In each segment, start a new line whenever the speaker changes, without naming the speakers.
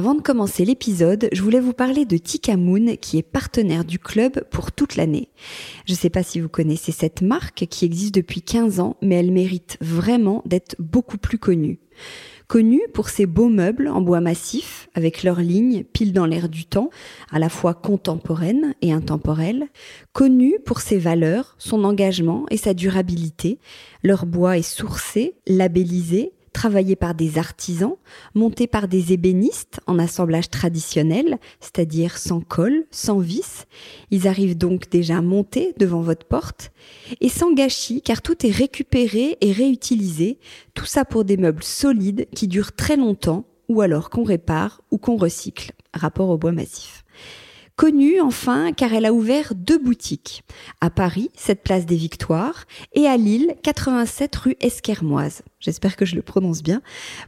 Avant de commencer l'épisode, je voulais vous parler de Tika Moon qui est partenaire du club pour toute l'année. Je ne sais pas si vous connaissez cette marque qui existe depuis 15 ans, mais elle mérite vraiment d'être beaucoup plus connue. Connue pour ses beaux meubles en bois massif, avec leurs lignes pile dans l'air du temps, à la fois contemporaine et intemporelle. Connue pour ses valeurs, son engagement et sa durabilité. Leur bois est sourcé, labellisé, travaillé par des artisans, monté par des ébénistes en assemblage traditionnel, c'est-à-dire sans colle, sans vis. Ils arrivent donc déjà montés devant votre porte et sans gâchis car tout est récupéré et réutilisé, tout ça pour des meubles solides qui durent très longtemps ou alors qu'on répare ou qu'on recycle, rapport au bois massif. Connue enfin car elle a ouvert deux boutiques. À Paris, cette place des Victoires, et à Lille, 87 rue Esquermoise. J'espère que je le prononce bien.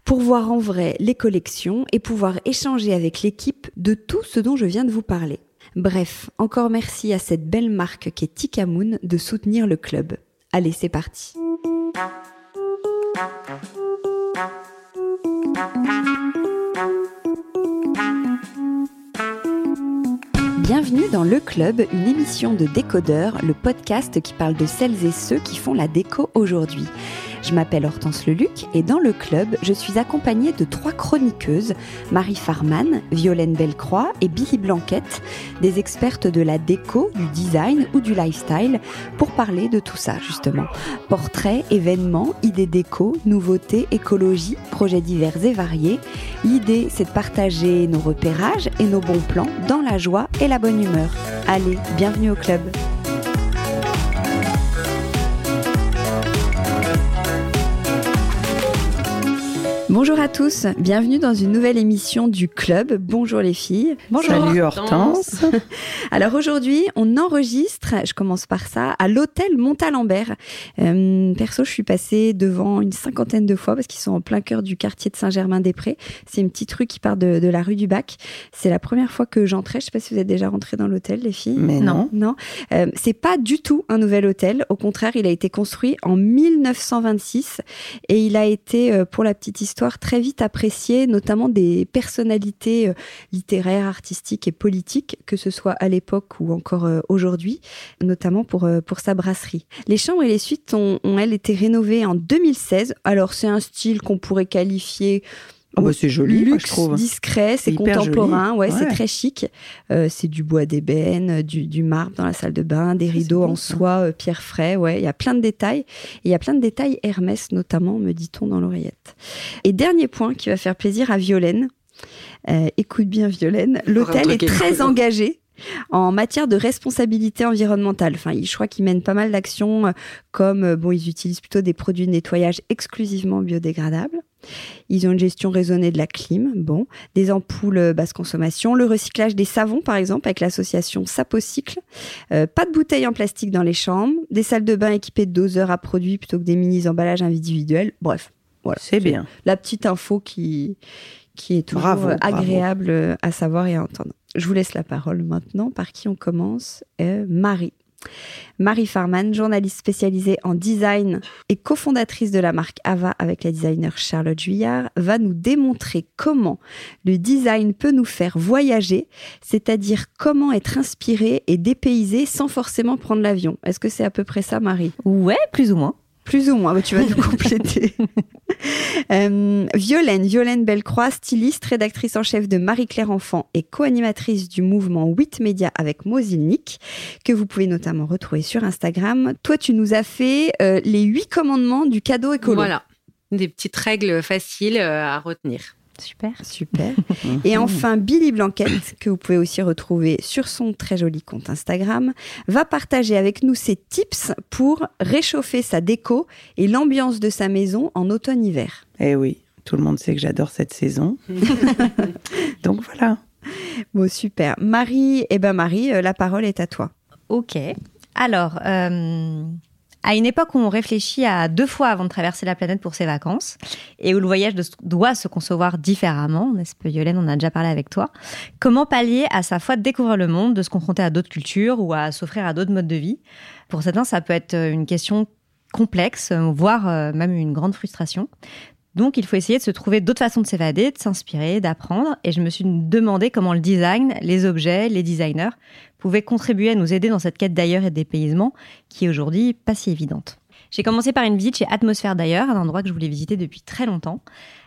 Pour voir en vrai les collections et pouvoir échanger avec l'équipe de tout ce dont je viens de vous parler. Bref, encore merci à cette belle marque qu'est Tikamoon de soutenir le club. Allez, c'est parti. Bienvenue dans Le Club, une émission de décodeurs, le podcast qui parle de celles et ceux qui font la déco aujourd'hui. Je m'appelle Hortense Leluc et dans le club, je suis accompagnée de trois chroniqueuses, Marie Farman, Violaine Bellecroix et Billy Blanquette, des expertes de la déco, du design ou du lifestyle, pour parler de tout ça justement. Portraits, événements, idées déco, nouveautés, écologie, projets divers et variés. L'idée, c'est de partager nos repérages et nos bons plans dans la joie et la bonne humeur. Allez, bienvenue au club. Bonjour à tous, bienvenue dans une nouvelle émission du club. Bonjour les filles.
Bonjour. Salut Hortense.
Alors aujourd'hui, on enregistre, je commence par ça, à l'hôtel Montalembert. Euh, perso, je suis passée devant une cinquantaine de fois parce qu'ils sont en plein cœur du quartier de Saint-Germain-des-Prés. C'est une petite rue qui part de, de, la rue du Bac. C'est la première fois que j'entrais. Je sais pas si vous êtes déjà rentré dans l'hôtel, les filles.
Mais non.
Non. Euh, c'est pas du tout un nouvel hôtel. Au contraire, il a été construit en 1926 et il a été, euh, pour la petite histoire, très vite apprécié, notamment des personnalités euh, littéraires, artistiques et politiques, que ce soit à l'époque ou encore euh, aujourd'hui, notamment pour, euh, pour sa brasserie. Les chambres et les suites ont elles, été rénovées en 2016. Alors, c'est un style qu'on pourrait qualifier
Oh bah c'est joli,
luxe,
je trouve.
discret, c'est contemporain, ouais, ouais. c'est très chic. Euh, c'est du bois d'ébène, du, du, marbre dans la salle de bain, des rideaux bon, en soie, euh, pierre frais, ouais, il y a plein de détails. Et il y a plein de détails Hermès notamment, me dit-on dans l'oreillette. Et dernier point qui va faire plaisir à Violaine. Euh, écoute bien Violaine, l'hôtel est très engagé en matière de responsabilité environnementale. Enfin, je crois qu'ils mènent pas mal d'actions euh, comme, bon, ils utilisent plutôt des produits de nettoyage exclusivement biodégradables. Ils ont une gestion raisonnée de la clim, bon, des ampoules basse consommation, le recyclage des savons par exemple avec l'association Sapocycle, euh, pas de bouteilles en plastique dans les chambres, des salles de bain équipées de doseurs à produits plutôt que des mini emballages individuels. Bref, voilà.
C'est bien.
La petite info qui qui est toujours
bravo,
agréable
bravo.
à savoir et à entendre. Je vous laisse la parole maintenant. Par qui on commence? Euh, Marie. Marie Farman, journaliste spécialisée en design et cofondatrice de la marque Ava avec la designer Charlotte Juillard, va nous démontrer comment le design peut nous faire voyager, c'est-à-dire comment être inspiré et dépaysé sans forcément prendre l'avion. Est-ce que c'est à peu près ça, Marie?
Ouais, plus ou moins.
Plus ou moins, tu vas nous compléter. euh, Violaine, Violaine Bellecroix, styliste, rédactrice en chef de Marie-Claire Enfant et co-animatrice du mouvement 8 Média avec Mosilnik, que vous pouvez notamment retrouver sur Instagram. Toi, tu nous as fait euh, les huit commandements du cadeau écolo.
Voilà, des petites règles faciles euh, à retenir.
Super.
Super. Et enfin, Billy Blanquette, que vous pouvez aussi retrouver sur son très joli compte Instagram, va partager avec nous ses tips pour réchauffer sa déco et l'ambiance de sa maison en automne-hiver.
Eh oui, tout le monde sait que j'adore cette saison. Donc voilà.
Bon, super. Marie, eh ben Marie, la parole est à toi.
Ok. Alors, euh, à une époque où on réfléchit à deux fois avant de traverser la planète pour ses vacances et où le voyage doit se concevoir différemment, n'est-ce pas Yolène, on a déjà parlé avec toi, comment pallier à sa foi de découvrir le monde, de se confronter à d'autres cultures ou à s'offrir à d'autres modes de vie? Pour certains, ça peut être une question complexe, voire même une grande frustration. Donc il faut essayer de se trouver d'autres façons de s'évader, de s'inspirer, d'apprendre. Et je me suis demandé comment le design, les objets, les designers pouvaient contribuer à nous aider dans cette quête d'ailleurs et de dépaysement qui est aujourd'hui pas si évidente. J'ai commencé par une visite chez Atmosphère d'ailleurs, un endroit que je voulais visiter depuis très longtemps.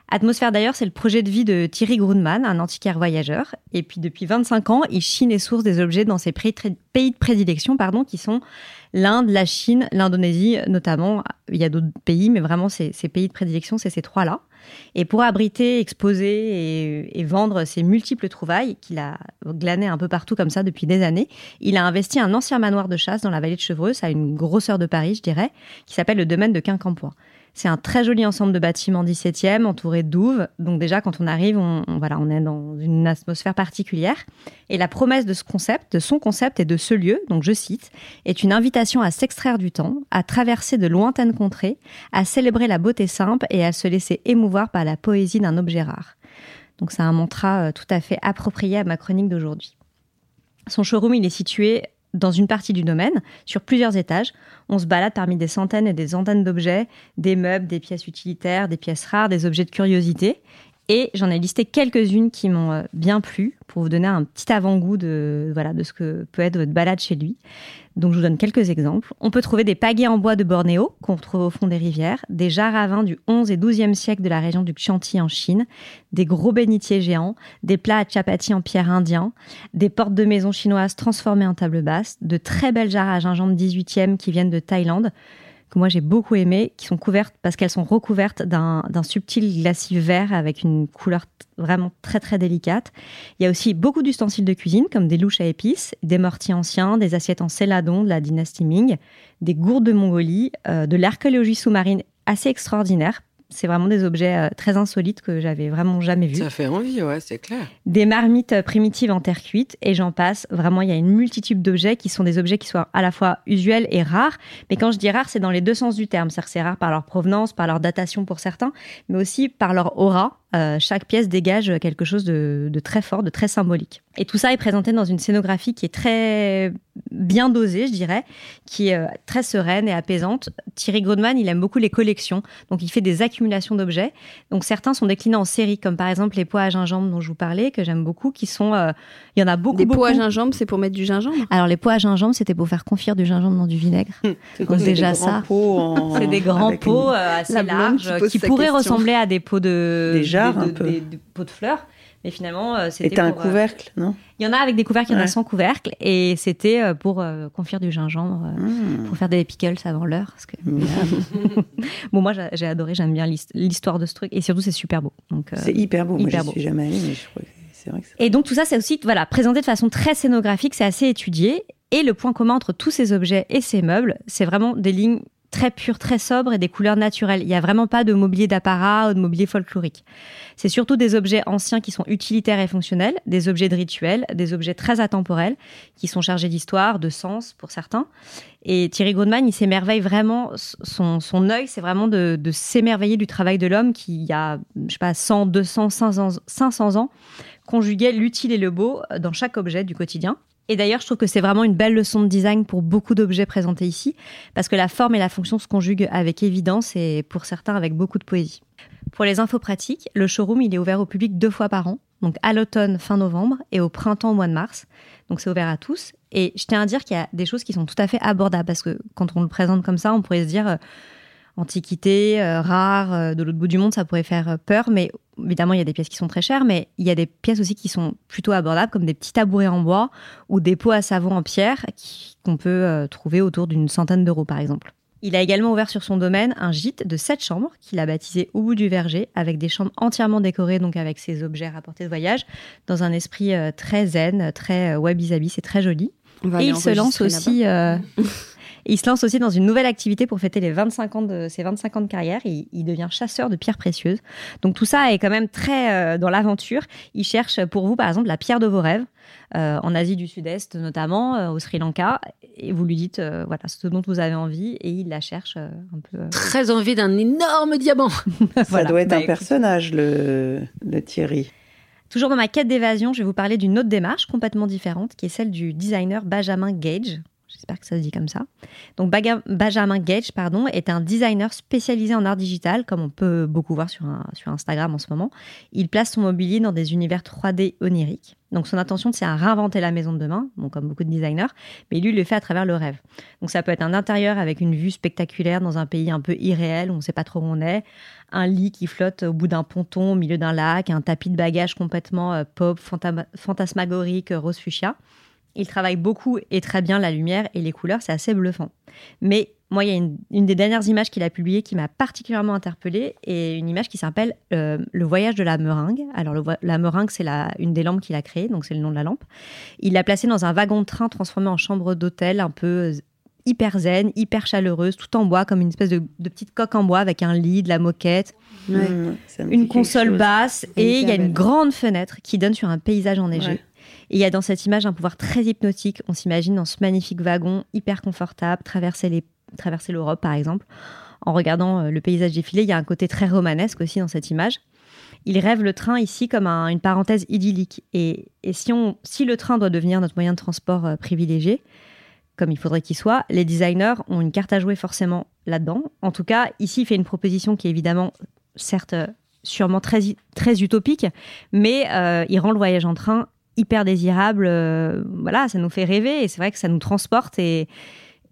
Atmosphère d'ailleurs, c'est le projet de vie de Thierry Grunman, un antiquaire voyageur. Et puis depuis 25 ans, il chine et source des objets dans ses pays de prédilection, pardon, qui sont l'Inde, la Chine, l'Indonésie notamment. Il y a d'autres pays, mais vraiment ces, pays de prédilection, c'est ces trois-là. Et pour abriter, exposer et, vendre ces multiples trouvailles qu'il a glanées un peu partout comme ça depuis des années, il a investi un ancien manoir de chasse dans la vallée de Chevreuse, à une grosseur de Paris, je dirais, qui s'appelle le domaine de Quincampoix. C'est un très joli ensemble de bâtiments 17e, entouré douves. Donc déjà, quand on arrive, on, voilà, on est dans une atmosphère particulière. Et la promesse de ce concept, de son concept et de ce lieu, donc je cite, est une invitation à s'extraire du temps, à traverser de lointaines contrées, à célébrer la beauté simple et à se laisser émouvoir par la poésie d'un objet rare. Donc c'est un mantra euh, tout à fait approprié à ma chronique d'aujourd'hui. Son showroom, il est situé dans une partie du domaine, sur plusieurs étages. On se balade parmi des centaines et des centaines d'objets, des meubles, des pièces utilitaires, des pièces rares, des objets de curiosité. Et j'en ai listé quelques-unes qui m'ont euh, bien plu pour vous donner un petit avant-goût de, voilà, de ce que peut être votre balade chez lui. Donc je vous donne quelques exemples. On peut trouver des pagaies en bois de Bornéo qu'on retrouve au fond des rivières, des jarres à vin du 11 et 12e siècle de la région du Chianti en Chine, des gros bénitiers géants, des plats à chapati en pierre indien, des portes de maison chinoises transformées en table basse, de très belles jarres à gingembre 18e qui viennent de Thaïlande, que moi j'ai beaucoup aimé, qui sont couvertes parce qu'elles sont recouvertes d'un subtil glacis vert avec une couleur vraiment très très délicate. Il y a aussi beaucoup d'ustensiles de cuisine comme des louches à épices, des mortiers anciens, des assiettes en céladon de la dynastie Ming, des gourdes de Mongolie, euh, de l'archéologie sous-marine assez extraordinaire c'est vraiment des objets euh, très insolites que j'avais vraiment jamais vus.
Ça fait envie, ouais, c'est clair.
Des marmites euh, primitives en terre cuite et j'en passe. Vraiment, il y a une multitude d'objets qui sont des objets qui sont à la fois usuels et rares. Mais quand je dis rares, c'est dans les deux sens du terme. C'est-à-dire c'est rare par leur provenance, par leur datation pour certains, mais aussi par leur aura. Euh, chaque pièce dégage quelque chose de, très fort, de très symbolique. Et tout ça est présenté dans une scénographie qui est très bien dosée, je dirais, qui est euh, très sereine et apaisante. Thierry Grodman, il aime beaucoup les collections, donc il fait des accumulations d'objets. Donc certains sont déclinés en série, comme par exemple les pots à gingembre dont je vous parlais, que j'aime beaucoup, qui sont, euh, il y en a beaucoup.
Des
pots
à gingembre, c'est pour mettre du gingembre?
Alors les pots à gingembre, c'était pour faire confire du gingembre dans du vinaigre.
c'est déjà ça.
C'est des grands pots assez larges qui, pourraient ressembler à des pots de
des peu.
des pots de fleurs. Mais finalement, euh, c'était.
Et un euh, couvercle, non?
Il y en a avec des couvercles, il y en a sans couvercle. Et c'était euh, pour confire du gingembre, hmm. pour faire des pickles avant l'heure. Que... bon, moi, j'ai adoré, j'aime bien l'histoire de ce truc. Et surtout, c'est super beau.
C'est hyper beau. moi, je suis jamais allée, mais je crois que c'est vrai que
Et donc, tout ça, c'est aussi voilà, présenté de façon très scénographique, c'est assez étudié. Et le point commun entre tous ces objets et ces meubles, c'est vraiment des lignes très pur, très sobre et des couleurs naturelles. Il n'y a vraiment pas de mobilier d'apparat ou de mobilier folklorique. C'est surtout des objets anciens qui sont utilitaires et fonctionnels, des objets de rituel, des objets très atemporels qui sont chargés d'histoire, de sens pour certains. Et Thierry Goldman, il s'émerveille vraiment, son, œil, c'est vraiment de, s'émerveiller du travail de l'homme qui, il y a, je sais pas, 100, 200, 500, 500 ans, conjuguait l'utile et le beau dans chaque objet du quotidien. Et d'ailleurs, je trouve que c'est vraiment une belle leçon de design pour beaucoup d'objets présentés ici, parce que la forme et la fonction se conjuguent avec évidence et pour certains avec beaucoup de poésie. Pour les infos pratiques, le showroom il est ouvert au public deux fois par an, donc à l'automne fin novembre et au printemps au mois de mars. Donc c'est ouvert à tous. Et je tiens à dire qu'il y a des choses qui sont tout à fait abordables, parce que quand on le présente comme ça, on pourrait se dire euh, antiquité, euh, rare, euh, de l'autre bout du monde, ça pourrait faire euh, peur. Mais évidemment, il y a des pièces qui sont très chères, mais il y a des pièces aussi qui sont plutôt abordables, comme des petits tabourets en bois ou des pots à savon en pierre qu'on peut trouver autour d'une centaine d'euros, par exemple. Il a également ouvert sur son domaine un gîte de sept chambres qu'il a baptisé Au bout du verger, avec des chambres entièrement décorées, donc avec ses objets rapportés de voyage, dans un esprit très zen, très wabi-sabi, c'est très joli. Et il se lance aussi. il se lance aussi dans une nouvelle activité pour fêter les 25 ans de ses 25 ans de carrière. Il, il devient chasseur de pierres précieuses. Donc tout ça est quand même très euh, dans l'aventure. Il cherche pour vous, par exemple, la pierre de vos rêves. Euh, en Asie du Sud-Est notamment, euh, au Sri Lanka, et vous lui dites voilà ce dont vous avez envie, et il la cherche un peu.
Très envie d'un énorme diamant.
Ça doit être un bah, personnage, le, le Thierry.
Toujours dans ma quête d'évasion, je vais vous parler d'une autre démarche complètement différente, qui est celle du designer Benjamin Gage J'espère que ça se dit comme ça. Donc Benjamin Gage pardon, est un designer spécialisé en art digital, comme on peut beaucoup voir sur, sur Instagram en ce moment. Il place son mobilier dans des univers 3D oniriques. Donc son intention, c'est à réinventer la maison de demain, bon, comme beaucoup de designers, mais lui, il le fait à travers le rêve. Donc ça peut être un intérieur avec une vue spectaculaire dans un pays un peu irréel, où on ne sait pas trop où on est, un lit qui flotte au bout d'un ponton au milieu d'un lac, un tapis de bagages complètement euh, pop, fantasmagorique, euh, rose fuchsia. Il travaille beaucoup et très bien la lumière et les couleurs, c'est assez bluffant. Mais moi, il y a une, une des dernières images qu'il a publiées qui m'a particulièrement interpellée et une image qui s'appelle euh, Le voyage de la meringue. Alors, le la meringue, c'est la- une des lampes qu'il a créées, donc c'est le nom de la lampe. Il l'a placée dans un wagon de train transformé en chambre d'hôtel, un peu euh, hyper zen, hyper chaleureuse, tout en bois, comme une espèce de, de petite coque en bois avec un lit, de la moquette,
Ouais.
Mmh,
une console basse et il y a une grande fenêtre qui donne sur un paysage enneigé.
Ouais.
Il y a dans cette image un pouvoir très hypnotique. On s'imagine dans ce magnifique wagon hyper confortable, traverser l'Europe par exemple. En regardant euh, le paysage défiler, il y a un côté très romanesque aussi dans cette image. Il rêve le train ici comme un- une parenthèse idyllique. Et, si, le train doit devenir notre moyen de transport euh, privilégié, comme il faudrait qu'il soit, les designers ont une carte à jouer forcément là-dedans. En tout cas, ici, il fait une proposition qui est évidemment, certes, euh, sûrement très, utopique, mais il rend le voyage en train hyper désirable. euh, voilà, ça nous fait rêver et c'est vrai que ça nous transporte et,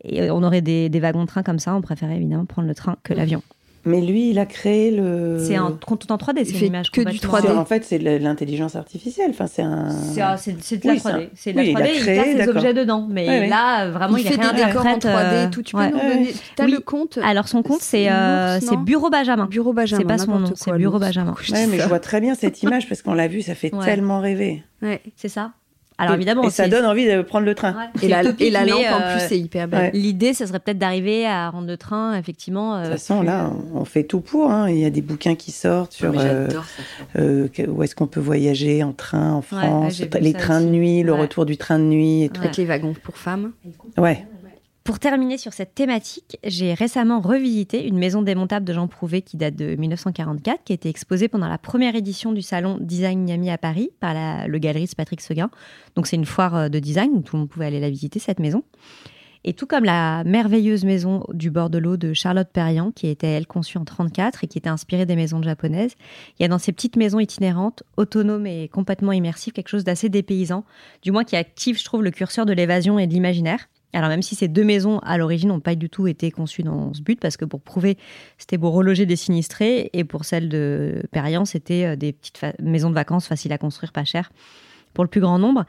et on aurait des, des wagons de train comme ça. On préférait évidemment prendre le train que l'avion.
Mais lui, il a créé le.
C'est un tout en 3D,
Il
c'est
fait
une image
que du
complètement-
3D.
C'est- En fait, c'est de l'intelligence artificielle. Enfin, c'est un.
C'est ah, de la
Oui, c'est
3D.
un-
C'est de la
oui, il a
3D, il,
créé,
place
d'accord.
objets dedans. Mais
Ouais,
là, vraiment, il,
il fait des décors en
réinterprète,
3D
euh,
et tout. Tu
ouais.
peux nous
Ouais.
T'as
Oui.
le compte
Alors son compte, c'est
C'est
euh, Bureau Benjamin.
Bureau Benjamin.
C'est pas son nom, c'est Bureau. Benjamin.
Ouais, mais je vois très bien cette image parce qu'on l'a vue, ça fait tellement rêver.
Ouais.
C'est ça. Alors évidemment,
et ça donne envie de prendre le train.
Ouais,
Et la, et la lampe, en
euh,
plus, c'est hyper belle.
ouais.
L'idée, ce serait peut-être d'arriver à rendre le train, effectivement.
De
euh,
toute façon,
plus-
là, on fait tout pour. hein. Il y a des bouquins qui sortent sur euh,
ça.
euh, où est-ce qu'on peut voyager en train en France, les
ça
trains de nuit, le
Ouais.
retour du train de nuit et tout.
Avec les wagons pour femmes.
Ouais.
Pour terminer sur cette thématique, j'ai récemment revisité une maison démontable de Jean Prouvé qui date de 1944, qui a été exposée pendant la première édition du salon Design Miami à Paris par le galeriste Patrick Seguin. Donc c'est une foire euh, de design où tout le monde pouvait aller la visiter, cette maison. Et tout comme la merveilleuse maison du bord de l'eau de Charlotte Perriand, qui était elle conçue en 34 et qui était inspirée des maisons japonaises, il y a dans ces petites maisons itinérantes, autonomes et complètement immersives, quelque chose d'assez dépaysant, du moins qui active, je trouve, le curseur de l'évasion et de l'imaginaire. Alors même si ces deux maisons à l'origine n'ont pas du tout été conçues dans ce but, parce que pour prouver, c'était pour reloger des sinistrés, et pour celle de Perriand, c'était euh, des petites maisons de vacances faciles à construire, pas chères, pour le plus grand nombre.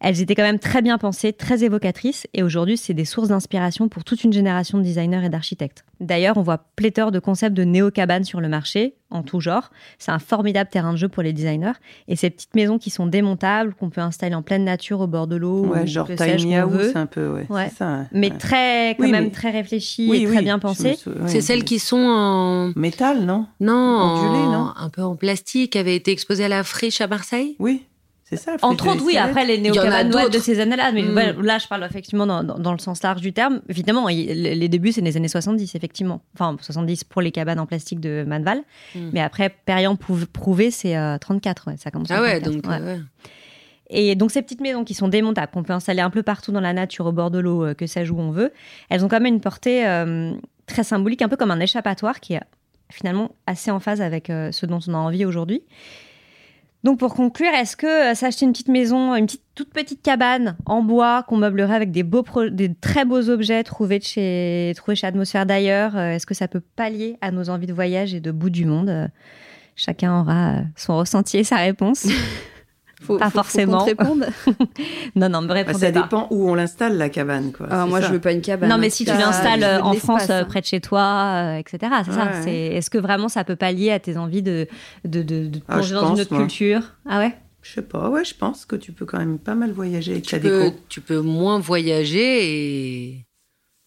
Elles étaient quand même très bien pensées, très évocatrices, et aujourd'hui, c'est des sources d'inspiration pour toute une génération de designers et d'architectes. D'ailleurs, on voit pléthore de concepts de néo-cabanes sur le marché, en tout genre. C'est un formidable terrain de jeu pour les designers. Et ces petites maisons qui sont démontables, qu'on peut installer en pleine nature au bord de l'eau,
Ouais,
ou
genre Tiny House,
veut.
un peu, ouais.
Ouais.
C'est ça. ouais.
mais
Ouais.
très quand
Oui,
même
mais-
très réfléchi
Oui,
et très
oui,
bien
je me
pensé.
sou- ouais.
C'est celles qui sont en.
Métal, non?
Non,
Ondulées,
en-
non
un peu en plastique, qui avait été exposée à la friche à Marseille?
Oui, c'est ça.
Entre autres, oui. Après, les ouais, de ces années-là. Mais
Mm.
là, je parle effectivement dans, dans- dans le sens large du terme. Évidemment, les les débuts, c'est les années 70, effectivement. Enfin, 70 pour les cabanes en plastique de Manval.
Mm.
Mais après, Perriand prouvé, c'est euh, 34. ouais, ça commence en
Ah ouais,
34,
donc.
ouais.
euh, ouais.
Et donc ces petites maisons qui sont démontables, qu'on peut installer un peu partout dans la nature, au bord de l'eau, euh, que sais-je où on veut, elles ont quand même une portée euh, très symbolique, un peu comme un échappatoire qui est finalement assez en phase avec euh, ce dont on a envie aujourd'hui. Donc pour conclure, est-ce que euh, s'acheter une petite maison, une petite, toute petite cabane en bois qu'on meublerait avec des beaux, des très beaux objets trouvés chez, trouvés chez Atmosphère d'ailleurs, euh, est-ce que ça peut pallier à nos envies de voyage et de bout du monde? Euh, Chacun aura son ressenti et sa réponse.
Faut,
Pas
faut- faut
forcément.
te
non, non, me
Bah, ça
pas.
dépend où on l'installe, la cabane. Quoi.
Ah,
C'est
moi,
ça.
je veux pas une cabane.
Non, mais si tu l'installes euh, en France, euh,
hein.
près de chez toi, euh, etc. C'est ça.
Ouais.
Est-ce que vraiment ça peut pallier à tes envies de de, de,
Ah,
plonger dans une autre
moi.
culture? Ah ouais?
Je sais pas, ouais, je pense que tu peux quand même pas mal voyager avec
Tu
ta
peux,
déco.
tu peux moins voyager et.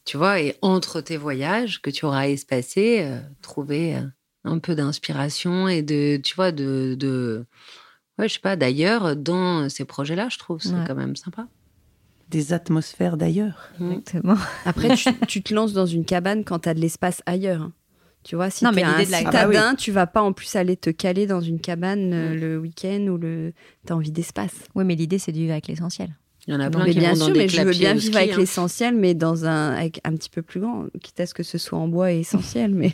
Tu vois, et entre tes voyages que tu auras espacés, euh, trouver un peu d'inspiration et de. Tu vois, de. de ouais, je sais pas, d'ailleurs, dans ces projets-là, je trouve, c'est
Ouais.
quand même sympa.
Des atmosphères d'ailleurs.
Exactement.
Après, tu, tu te lances dans une cabane quand tu as de l'espace ailleurs. hein. Tu vois, si tu
mais
un
l'idée de la-
citadin, tu vas pas en plus aller te caler dans une cabane euh, le week-end ou le. T'as envie d'espace.
Oui, mais l'idée c'est de vivre avec l'essentiel.
Il y en a
Non,
plein
mais
qui
bien
vont dans
sûr,
des
mais je veux bien vivre
ski,
avec
hein.
l'essentiel, mais dans un avec un petit peu plus grand, quitte à ce que ce soit en bois et essentiel, mais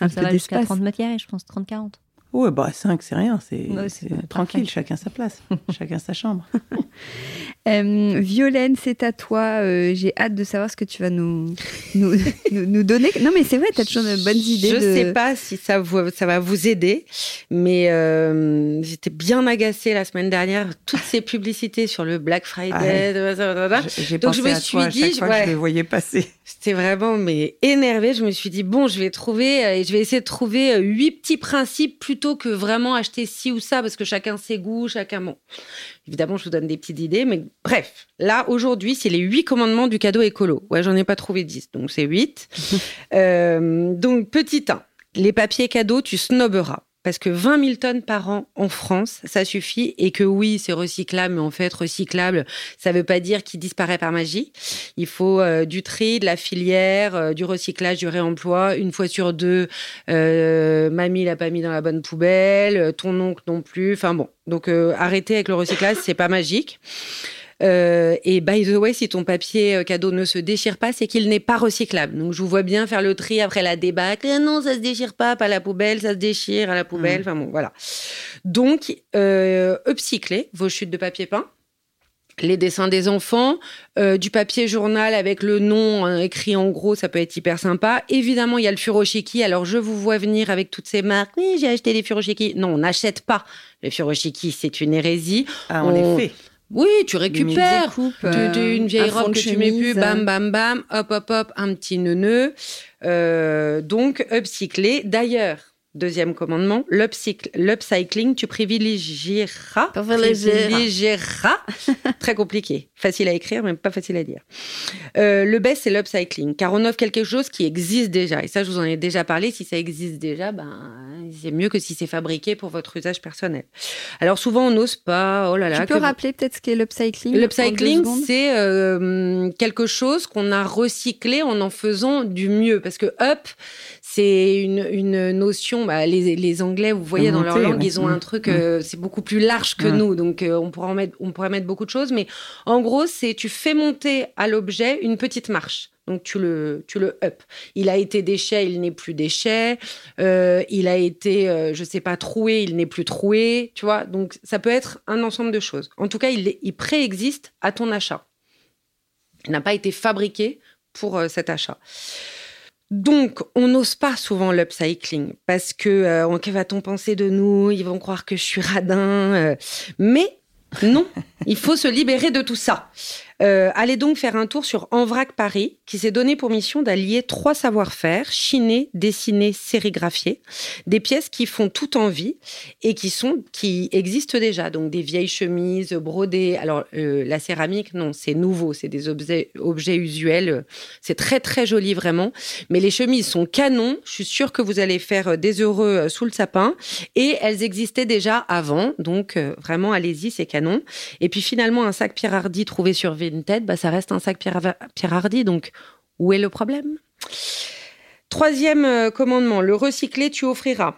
un
Ça
peu
va jusqu'à
d'espace.
30 mètres carrés, je pense, 30-40.
Ouais, bah 5, c'est rien. C'est
Ouais,
tranquille, chacun sa place, chacun sa chambre.
Euh, Violaine, c'est à toi. Euh, J'ai hâte de savoir ce que tu vas nous nous, nous, nous donner. Non, mais c'est vrai, tu as toujours de bonnes idées.
Je
de...
sais pas si ça, vous- ça va vous aider, mais euh, j'étais bien agacée la semaine dernière. Toutes ces publicités sur le Black Friday,
Ah ouais.
blablabla. Donc,
pensé
je me
à
suis
toi à
dit,
chaque
je-
fois que
ouais.
je le voyais passer.
C'était vraiment mais énervée. Je me suis dit bon, je vais trouver euh, et je vais essayer de trouver euh, huit petits principes plutôt que vraiment acheter ci ou ça parce que chacun ses goûts, chacun bon. Évidemment, je vous donne des petites idées, mais bref. Là aujourd'hui, c'est les huit commandements du cadeau écolo. Ouais, j'en ai pas trouvé dix, donc c'est huit. Euh, donc petit 1, les papiers cadeaux, tu snoberas. Parce que 20 000 tonnes par an en France, ça suffit. Et que oui, c'est recyclable, mais en fait, recyclable, ça veut pas dire qu'il disparaît par magie. Il faut euh, du tri, de la filière, euh, du recyclage, du réemploi. Une fois sur deux, euh, mamie l'a pas mis dans la bonne poubelle, ton oncle non plus. Enfin bon, donc arrêtez avec le recyclage, c'est pas magique. Euh, et by the way, si ton papier euh, cadeau ne se déchire pas, c'est qu'il n'est pas recyclable. Donc je vous vois bien faire le tri après la débâcle. Ah non, ça se déchire pas, pas à la poubelle, ça se déchire à la poubelle. Enfin bon, voilà. Donc euh, upcyclez vos chutes de papier peint les dessins des enfants, euh, du papier journal avec le nom euh, écrit en gros, ça peut être hyper sympa. Évidemment, il y a le furoshiki. Alors, je vous vois venir avec toutes ces marques. Oui, j'ai acheté des furoshiki. Non, on n'achète pas les furoshiki, c'est une hérésie.
Ah, on
On-
les fait.
Oui, tu récupères. Tu-
euh,
une vieille
un
robe
de
que tu mets plus, bam, bam, bam, hop, hop, hop, un petit neuneu. Euh, donc, upcycler. D'ailleurs, deuxième commandement, l'upcycle- l'upcycling, tu privilégieras.
Privilégieras.
Très compliqué. Facile à écrire, mais pas facile à dire. Euh, le best, c'est l'upcycling, car on offre quelque chose qui existe déjà. Et ça, je vous en ai déjà parlé. Si ça existe déjà, ben, c'est mieux que si c'est fabriqué pour votre usage personnel. Alors, souvent, on n'ose pas. Oh là là.
Tu peux rappeler peut-être ce qu'est l'upcycling
L'upcycling, c'est euh, quelque chose qu'on a recyclé en en faisant du mieux. Parce que up, c'est une, une notion. Bah, les, les Anglais, vous voyez, dans leur langue, ils ont un
Mm.
truc. euh, c'est beaucoup plus large que
Mm.
nous. Donc, euh, on, pourra en mettre, on pourrait mettre beaucoup de choses. Mais en gros, c'est tu fais monter à l'objet une petite marche. Donc tu le, tu le up. Il a été déchet, il n'est plus déchet. Euh, il a été, euh, je sais pas, troué, il n'est plus troué. Tu vois? Donc ça peut être un ensemble de choses. En tout cas, il, préexiste à ton achat. Il n'a pas été fabriqué pour euh, cet achat. Donc, on n'ose pas souvent l'upcycling parce que euh, que va-t-on penser de nous? Ils vont croire que je suis radin. euh. mais non, il faut se libérer de tout ça. Euh, allez donc faire un tour sur Envrac Paris, qui s'est donné pour mission d'allier trois savoir-faire chiner, dessiner, sérigraphier, des pièces qui font tout envie et qui sont qui existent déjà. Donc des vieilles chemises brodées. Alors euh, la céramique, non, c'est nouveau, c'est des objets usuels. C'est très très joli vraiment. Mais les chemises sont canons. Je suis sûre que vous allez faire euh, des heureux sous le sapin. Et elles existaient déjà avant. Donc vraiment, allez-y, c'est canon. Et puis finalement, un sac Pierre Hardy trouvé sur Vinted, bah, ça reste un sac Hardy. Donc où est le problème? Troisième euh, commandement, le recycler, tu offriras.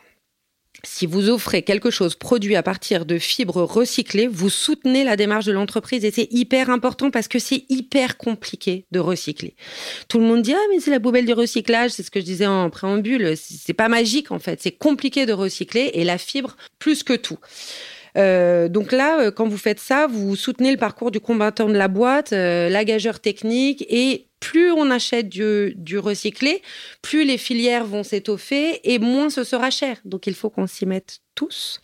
Si vous offrez quelque chose produit à partir de fibres recyclées, vous soutenez la démarche de l'entreprise et c'est hyper important parce que c'est hyper compliqué de recycler. Tout le monde dit ah mais c'est la poubelle du recyclage, c'est ce que je disais en préambule. C'est pas magique en fait, c'est compliqué de recycler et la fibre plus que tout. Euh, donc là, euh, quand vous faites ça, vous soutenez le parcours du combattant de la boîte, euh, la technique, et plus on achète du, recyclé, plus les filières vont s'étoffer et moins ce sera cher. Donc il faut qu'on s'y mette tous.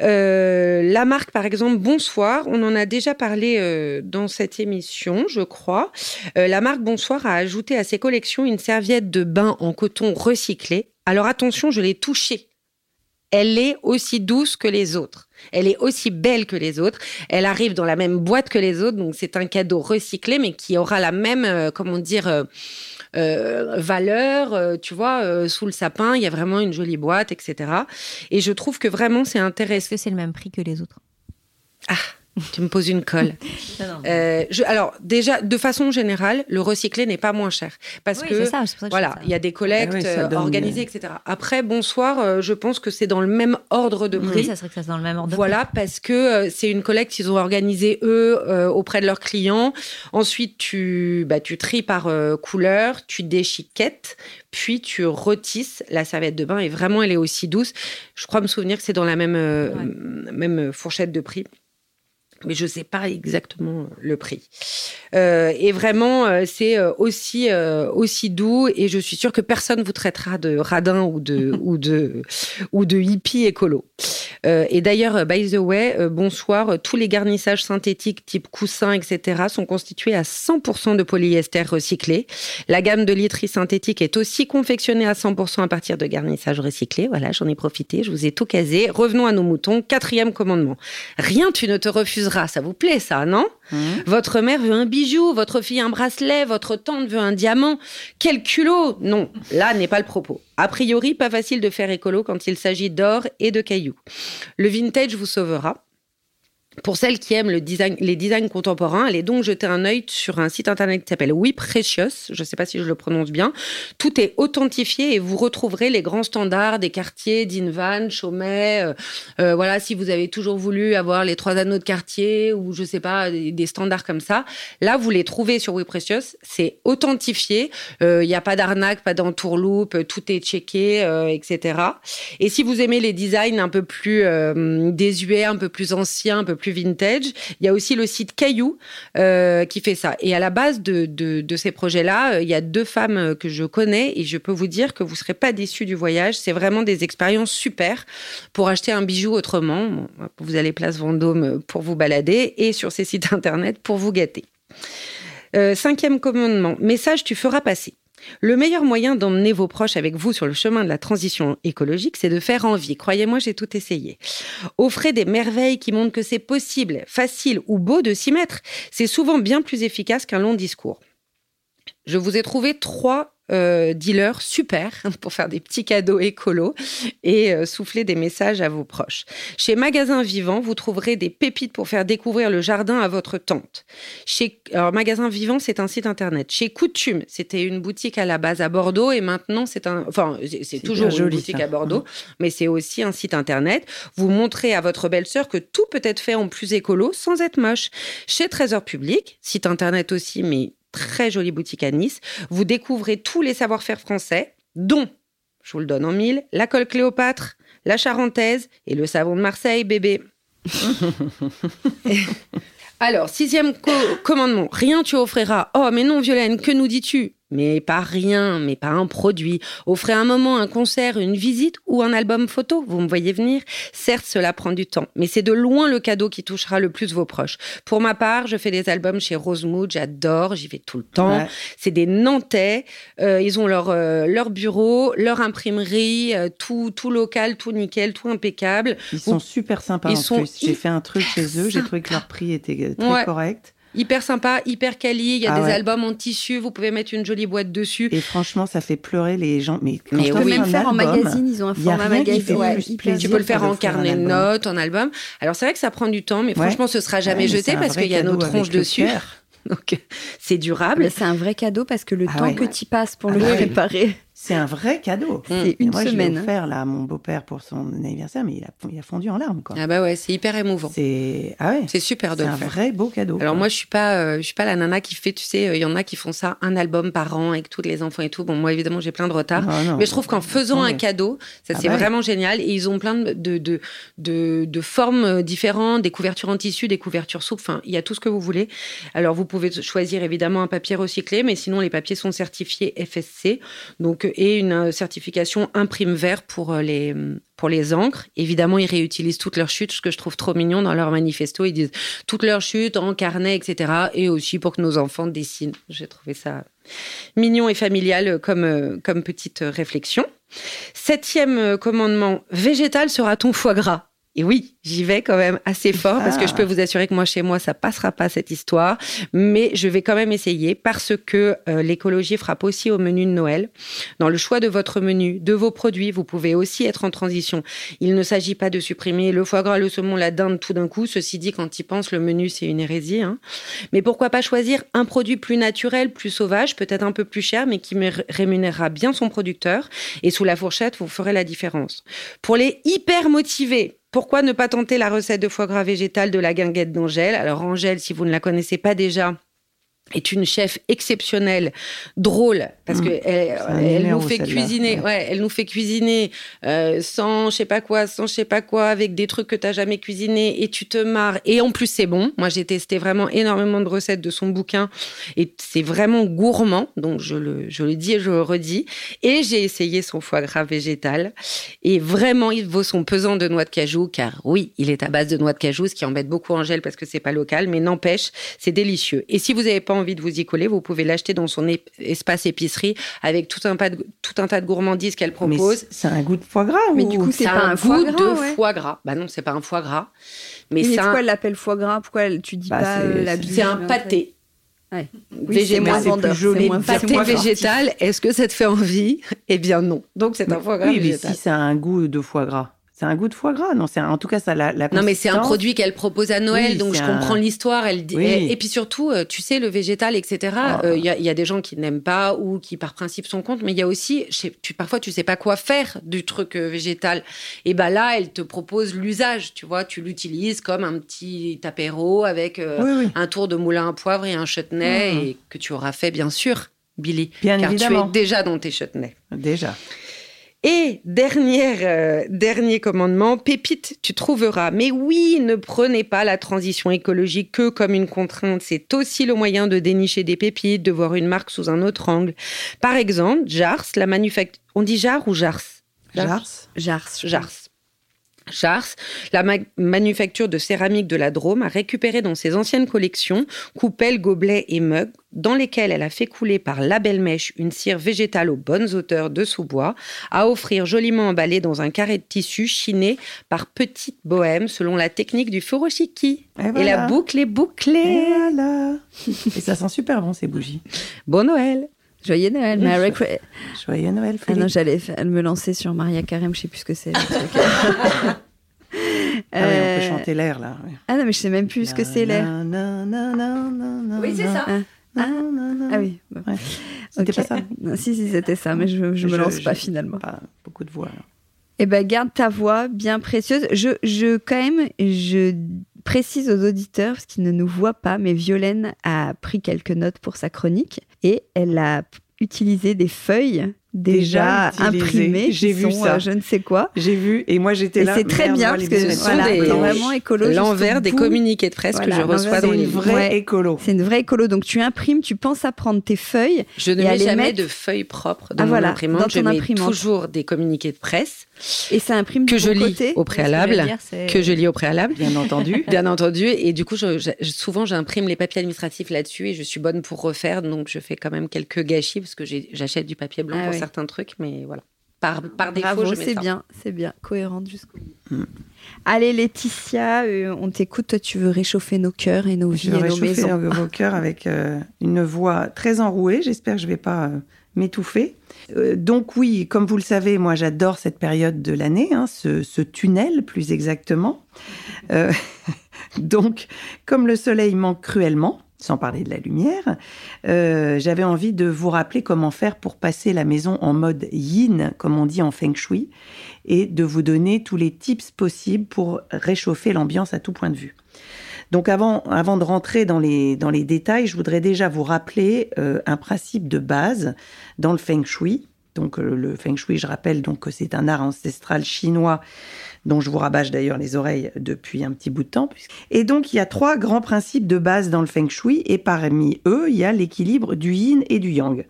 Euh, la marque, par exemple, Bonsoir, on en a déjà parlé dans cette émission, je crois. La marque Bonsoir a ajouté à ses collections une serviette de bain en coton recyclé. Alors attention, je l'ai touchée. Elle est aussi douce que les autres. Elle est aussi belle que les autres. Elle arrive dans la même boîte que les autres, donc c'est un cadeau recyclé, mais qui aura la même, euh, comment dire, euh, euh, valeur. tu vois, sous le sapin, il y a vraiment une jolie boîte, etc. Et je trouve que vraiment c'est
Est-ce
intéressant.
que c'est le même prix que les autres?
Tu me poses une colle. Euh, je- alors déjà, de façon générale, le recyclé n'est pas moins cher parce
Oui,
que
c'est ça, que
voilà, il y a des collectes
Ah oui,
euh,
donne-
organisées, etc. Après, bonsoir, euh, je pense que c'est dans le même ordre de
Oui,
prix.
ça serait que ça dans le même ordre. de
Voilà, parce que euh, c'est une collecte qu'ils ont organisée eux euh, auprès de leurs clients. Ensuite, tu, bah, tu tries par euh, couleur, tu déchiquettes, puis tu retisses la serviette de bain. Et vraiment, elle est aussi douce. Je crois me souvenir que c'est dans la même, euh,
Ouais.
même fourchette de prix. Mais je sais pas exactement le prix. Euh, et vraiment, euh, c'est euh, aussi euh, aussi doux. Et je suis sûre que personne vous traitera de radin ou de ou de ou de hippie écolo. Euh, et d'ailleurs, euh, by the way, euh, bonsoir, euh, tous les garnissages synthétiques type coussin, etc., sont constitués à 100% de polyester recyclé. La gamme de literie synthétique est aussi confectionnée à 100% à partir de garnissages recyclés. Voilà, j'en ai profité, je vous ai tout casé. Revenons à nos moutons. Quatrième commandement. Rien tu ne te refuseras. Ça vous plaît, ça, non
Mmh.
Votre mère veut un bijou, votre fille un bracelet, votre tante veut un diamant. Quel culot Non, là n'est pas le propos. A priori, pas facile de faire écolo quand il s'agit d'or et de cailloux. Le vintage vous sauvera. Pour celles qui aiment les designs contemporains, allez donc jeter un œil sur un site internet qui s'appelle We Precious. Je ne sais pas si je le prononce bien. Tout est authentifié et vous retrouverez les grands standards des quartiers d'Invan, Chaumet. euh, euh, voilà, si vous avez toujours voulu avoir les trois anneaux de quartier ou je sais pas des, standards comme ça, là vous les trouvez sur We Precious. C'est authentifié. Il n'y a pas d'arnaque, pas d'entourloupe. euh, Tout est checké, euh, etc. Et si vous aimez les designs un peu plus euh, désuets, un peu plus anciens, un peu plus vintage, il y a aussi le site Caillou euh, qui fait ça. Et à la base de, ces projets-là, euh, il y a deux femmes euh, que je connais et je peux vous dire que vous serez pas déçus du voyage. C'est vraiment des expériences super pour acheter un bijou autrement. Vous allez place Vendôme pour vous balader et sur ces sites internet pour vous gâter. Cinquième commandement, message tu feras passer. Le meilleur moyen d'emmener vos proches avec vous sur le chemin de la transition écologique, c'est de faire envie. Croyez-moi, j'ai tout essayé. Offrez des merveilles qui montrent que c'est possible, facile ou beau de s'y mettre. C'est souvent bien plus efficace qu'un long discours. Je vous ai trouvé trois euh, dealers super pour faire des petits cadeaux écolos et euh, souffler des messages à vos proches. Chez Magasin Vivant, vous trouverez des pépites pour faire découvrir le jardin à votre tante. Chez alors, Magasin Vivant, c'est un site internet. Chez Coutume, c'était une boutique à la base à Bordeaux et maintenant c'est un, enfin c'est- toujours une
joli,
boutique
ça.
à Bordeaux, mais c'est aussi un site internet. Vous montrez à votre belle-sœur que tout peut être fait en plus écolo sans être moche. Chez Trésor Public, site internet aussi, mais très jolie boutique à Nice, vous découvrez tous les savoir-faire français, dont, je vous le donne en mille, la colle Cléopâtre, la charentaise et le savon de Marseille, bébé. Alors, sixième co- commandement, rien tu offriras. Oh, mais non, Violaine, que nous dis-tu? Mais pas rien, mais pas un produit. Offrez un moment, un concert, une visite ou un album photo. Vous me voyez venir Certes, cela prend du temps, mais c'est de loin le cadeau qui touchera le plus vos proches. Pour ma part, je fais des albums chez Rosemood, j'adore, j'y vais tout le temps.
Ouais.
C'est des Nantais. euh, ils ont leur, euh, leur bureau, leur imprimerie, euh, tout, tout local, tout nickel, tout impeccable.
Ils sont super sympas
Ils
en
sont
plus. J'ai fait un truc chez eux, j'ai trouvé que leur prix était très
Ouais.
correct.
Hyper sympa, hyper quali. Il y a
Ah
des
ouais.
albums en tissu. Vous pouvez mettre une jolie boîte dessus.
Et franchement, ça fait pleurer les gens. Mais quand
Mais
je
On
oui.
peut même
un
faire en magazine, ils ont un
il y a
format magazine.
fait
ouais,
plus
hyper
plaisir.
Tu peux le faire en carnet de
album.
notes, en album. Alors c'est vrai que ça prend du temps, mais
Ouais.
franchement, ce sera jamais jeté parce qu'il y a nos
cadeau
tronches dessus. Donc c'est durable.
Mais C'est un vrai cadeau parce que le
Ah
temps
ouais.
que tu passes pour
Ah
le
ouais.
préparer,
C'est un vrai cadeau.
c'est une
moi, je l'ai
semaine.
offert là à mon beau-père pour son anniversaire, mais il a, il a fondu en larmes. Quoi.
Ah bah ouais, c'est hyper émouvant.
C'est ah ouais,
C'est super de
c'est un
faire.
vrai beau cadeau.
Alors
quoi.
moi je suis pas euh, je suis pas la nana qui fait tu sais euh, il y en a qui font ça un album par an avec tous les enfants et tout. Bon moi évidemment j'ai plein de retard.
Non,
Mais je trouve qu'en faisant un cadeau, ça
Ah
c'est
bah ouais.
vraiment génial. Et ils ont plein de, de, de, de, de formes euh, différentes, des couvertures en tissu, des couvertures souples. Enfin, il y a tout ce que vous voulez. Alors vous pouvez choisir évidemment un papier recyclé, mais sinon les papiers sont certifiés FSC, donc euh, et une euh, certification imprime vert pour euh, les pour les encres. Évidemment, ils réutilisent toutes leurs chutes, ce que je trouve trop mignon dans leur manifesto. Ils disent toutes leurs chutes en carnet, etc. Et aussi pour que nos enfants dessinent. J'ai trouvé ça mignon et familial comme, euh, comme petite réflexion. Septième commandement, végétal sera ton foie gras. Et oui, j'y vais quand même assez fort parce que je peux vous assurer que moi, chez moi, ça passera pas cette histoire. Mais je vais quand même essayer parce que euh, l'écologie frappe aussi au menu de Noël. Dans le choix de votre menu, de vos produits, vous pouvez aussi être en transition. Il ne s'agit pas de supprimer le foie gras, le saumon, la dinde tout d'un coup. Ceci dit, quand il pense, le menu, c'est une hérésie. Hein. Mais pourquoi pas choisir un produit plus naturel, plus sauvage, peut-être un peu plus cher, mais qui rémunérera bien son producteur. Et sous la fourchette, vous ferez la différence. Pour les hyper motivés, pourquoi ne pas tenter la recette de foie gras végétal de la guinguette d'Angèle? Alors Angèle, si vous ne la connaissez pas déjà, est une chef exceptionnelle, drôle, parce mmh. que elle, nous fait cuisiner, ouais. elle nous fait cuisiner euh, sans je sais pas quoi, sans je sais pas quoi, avec des trucs que tu n'as jamais cuisiné et tu te marres. Et en plus c'est bon. Moi j'ai testé vraiment énormément de recettes de son bouquin et c'est vraiment gourmand. Donc je le, je le dis et je le redis. Et j'ai essayé son foie gras végétal et vraiment il vaut son pesant de noix de cajou, car oui, il est à base de noix de cajou, ce qui embête beaucoup Angèle parce que c'est pas local, mais n'empêche, c'est délicieux. Et si vous n'avez pas envie de vous y coller, vous pouvez l'acheter dans son espace épicerie avec tout un, tout un tas de gourmandises qu'elle propose.
C'est un goût de foie gras
Mais du coup, c'est pas un, goût de foie gras. Bah non, c'est pas un foie gras.
Mais, pourquoi elle l'appelle foie gras? Pourquoi elle, tu dis bah, pas la
C'est un pâté.
Ouais. Oui, c'est moins vendeur. Joli.
Moins pâté végétal, est-ce que ça te fait envie? Eh bien non. Donc c'est un foie gras
oui,
végétal.
mais si ça a un goût de foie gras. C'est un goût de foie gras, non C'est en tout cas ça la, la
Non, mais c'est un produit qu'elle propose à Noël, donc je comprends l'histoire. Elle dit et, puis surtout, euh, tu sais, le végétal, etc. Ah. Euh, il y, a des gens qui n'aiment pas ou qui par principe sont contre, mais il y a aussi, tu, parfois tu sais pas quoi faire du truc euh, végétal. Et ben là, elle te propose l'usage, tu vois, tu l'utilises comme un petit apéro avec un tour de moulin à poivre et un chutney, mmh. et que tu auras fait bien sûr, Billy,
bien
car
évidemment.
tu es déjà dans tes chutneys.
Déjà.
Et dernière, euh, dernier commandement, pépite, tu trouveras. Mais oui, ne prenez pas la transition écologique que comme une contrainte. C'est aussi le moyen de dénicher des pépites, de voir une marque sous un autre angle. Par exemple, Jars, la manufacture. On dit Jar ou Jars?
Jars.
Jars. Jars. Jars, la manufacture de céramique de la Drôme, a récupéré dans ses anciennes collections coupelles, gobelets et mugs, dans lesquels elle a fait couler par la belle mèche une cire végétale aux bonnes hauteurs de sous-bois, à offrir joliment emballé dans un carré de tissu chiné par petites bohèmes selon la technique du furoshiki. Et, la boucle est bouclée.
Et voilà. et ça sent super bon ces bougies.
Bon Noël.
Joyeux Noël,
Merry Joyeux Noël,
Ah non, j'allais me lancer sur Maria Carême, je sais plus ce que c'est.
ah oui, on peut euh, chanter l'air là.
Ah non, mais je sais même plus ce que c'est l'air.
Oui, c'est ça.
Ah, ah oui.
C'était pas ça
Si, si, c'était ça, mais je, je me lance pas finalement.
Pas beaucoup de voix.
Eh ben, garde ta voix bien précieuse. Je, je, quand même, je précise aux auditeurs, parce qu'ils ne nous voient pas, mais Violaine a pris quelques notes pour sa chronique et elle a utilisé des feuilles déjà, imprimées.
J'ai vu ça.
Euh, je ne sais quoi.
J'ai vu et moi j'étais là.
C'est très bien parce que voilà, des, vraiment écolo.
L'envers des communiqués de presse que je reçois dans les
vrais écolo.
C'est une vraie écolo. Donc tu imprimes, tu penses à prendre tes feuilles.
Je ne mets jamais de feuilles propres dans ah, mon imprimante. je mets toujours des communiqués de presse
et ça imprime
que je lis
côté.
au préalable, que je lis au préalable,
bien entendu,
bien entendu. Et du coup, souvent j'imprime les papiers administratifs là-dessus et je suis bonne pour refaire, donc je fais quand même quelques gâchis parce que j'achète du papier blanc ah pour certains trucs, mais voilà. Par, par défaut,
c'est bien, c'est bien, cohérente jusqu'au bout. Mm. Allez Laetitia, euh, on t'écoute. Toi, tu veux réchauffer nos cœurs et nos vies et nos maisons.
réchauffer vos cœurs avec euh, une voix très enrouée. J'espère que je vais pas euh, m'étouffer. Euh, donc oui, comme vous le savez, moi j'adore cette période de l'année, hein, ce, tunnel plus exactement. Euh, donc, comme le soleil manque cruellement, sans parler de la lumière, euh, j'avais envie de vous rappeler comment faire pour passer la maison en mode yin, comme on dit en feng shui, et de vous donner tous les tips possibles pour réchauffer l'ambiance à tout point de vue. Donc avant, avant de rentrer dans les, dans les détails, je voudrais déjà vous rappeler euh, un principe de base dans le feng shui. Donc euh, le feng shui, je rappelle donc que c'est un art ancestral chinois dont je vous rabâche d'ailleurs les oreilles depuis un petit bout de temps. Et donc il y a trois grands principes de base dans le feng shui et parmi eux, il y a l'équilibre du yin et du yang.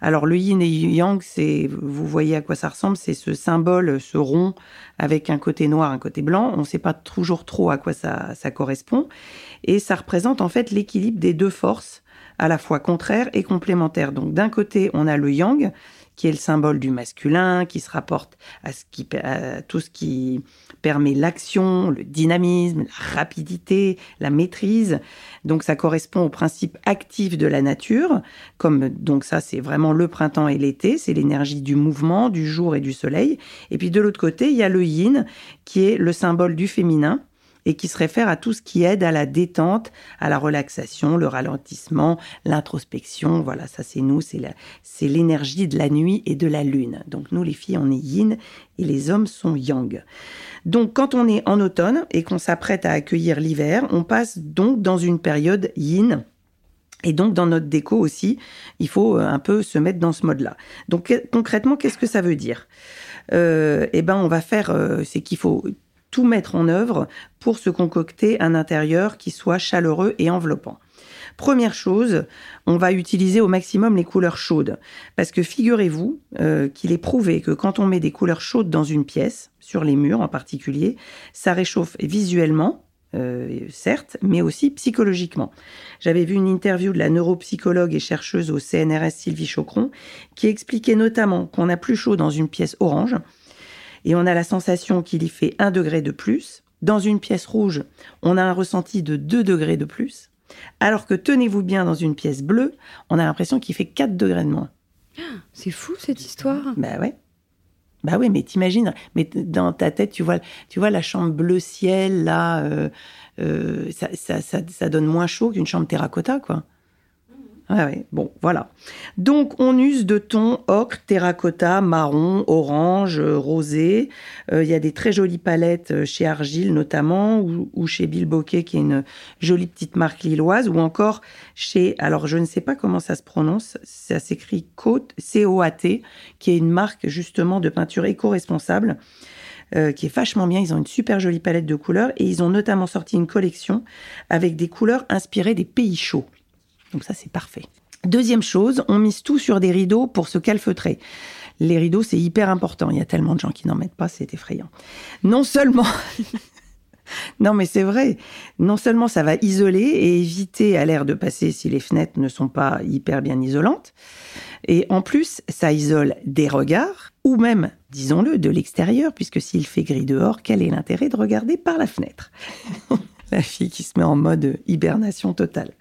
Alors le yin et yang, c'est, vous voyez à quoi ça ressemble, c'est ce symbole, ce rond avec un côté noir, un côté blanc. On ne sait pas toujours trop à quoi ça correspond. Et ça représente en fait l'équilibre des deux forces, à la fois contraires et complémentaires. Donc d'un côté, on a le yang, qui est le symbole du masculin, qui se rapporte à, à tout ce qui permet l'action, le dynamisme, la rapidité, la maîtrise. Donc ça correspond au principe actif de la nature, comme donc ça c'est vraiment le printemps et l'été, c'est l'énergie du mouvement, du jour et du soleil. Et puis de l'autre côté, il y a le yin, qui est le symbole du féminin, et qui se réfère à tout ce qui aide à la détente, à la relaxation, le ralentissement, l'introspection. Voilà, ça c'est nous, c'est l'énergie de la nuit et de la lune. Donc nous les filles, on est yin et les hommes sont yang. Donc quand on est en automne et qu'on s'apprête à accueillir l'hiver, on passe donc dans une période yin. Et donc dans notre déco aussi, il faut euh, un peu se mettre dans ce mode-là. Donc concrètement, qu'est-ce que ça veut dire? Euh, Eh ben, on va faire, euh, c'est qu'il faut tout mettre en œuvre pour se concocter un intérieur qui soit chaleureux et enveloppant. Première chose, on va utiliser au maximum les couleurs chaudes. Parce que figurez-vous euh, qu'il est prouvé que quand on met des couleurs chaudes dans une pièce, sur les murs en particulier, ça réchauffe visuellement, euh, certes, mais aussi psychologiquement. J'avais vu une interview de la neuropsychologue et chercheuse au CNRS Sylvie Chocron qui expliquait notamment qu'on a plus chaud dans une pièce orange et on a la sensation qu'il y fait un degré de plus. Dans une pièce rouge, on a un ressenti de 2 degrés de plus. Alors que tenez-vous bien, dans une pièce bleue, on a l'impression qu'il fait 4 degrés de moins.
C'est fou cette histoire.
Bah ouais. Bah oui, mais t'imagines, mais dans ta tête, tu vois, tu vois la chambre bleu ciel, là, euh, euh, ça, ça, ça, ça, donne moins chaud qu'une chambre terracotta, quoi. Bon, voilà. Donc, on use de tons ocre, terracotta, marron, orange, euh, rosé. Euh, il y a des très jolies palettes euh, chez Argile, notamment, ou, chez Bill Bokeh, qui est une jolie petite marque lilloise, ou encore chez, alors je ne sais pas comment ça se prononce, ça s'écrit C-O-A-T, qui est une marque justement de peinture éco-responsable. qui est vachement bien. Ils ont une super jolie palette de couleurs et ils ont notamment sorti une collection avec des couleurs inspirées des pays chauds. Donc ça, c'est parfait. Deuxième chose, on mise tout sur des rideaux pour se calfeutrer. Les rideaux, c'est hyper important. Il y a tellement de gens qui n'en mettent pas, c'est effrayant. Non seulement... non, mais c'est vrai. Non seulement ça va isoler et éviter à l'air de passer si les fenêtres ne sont pas hyper bien isolantes, et en plus, ça isole des regards, ou même, disons-le, de l'extérieur, puisque s'il fait gris dehors, quel est l'intérêt de regarder par la fenêtre? La fille qui se met en mode hibernation totale.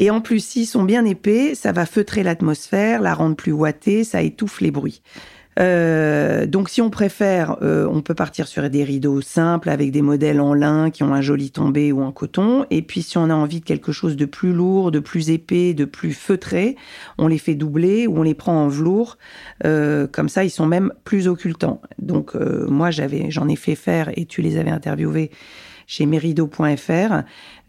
Et en plus, s'ils sont bien épais, ça va feutrer l'atmosphère, la rendre plus ouatée, ça étouffe les bruits. Euh, donc si on préfère, euh, on peut partir sur des rideaux simples avec des modèles en lin qui ont un joli tombé ou en coton. Et puis si on a envie de quelque chose de plus lourd, de plus épais, de plus feutré, on les fait doubler ou on les prend en velours. Euh, comme ça, ils sont même plus occultants. Donc moi, j'en ai fait faire et tu les avais interviewés chez merido.fr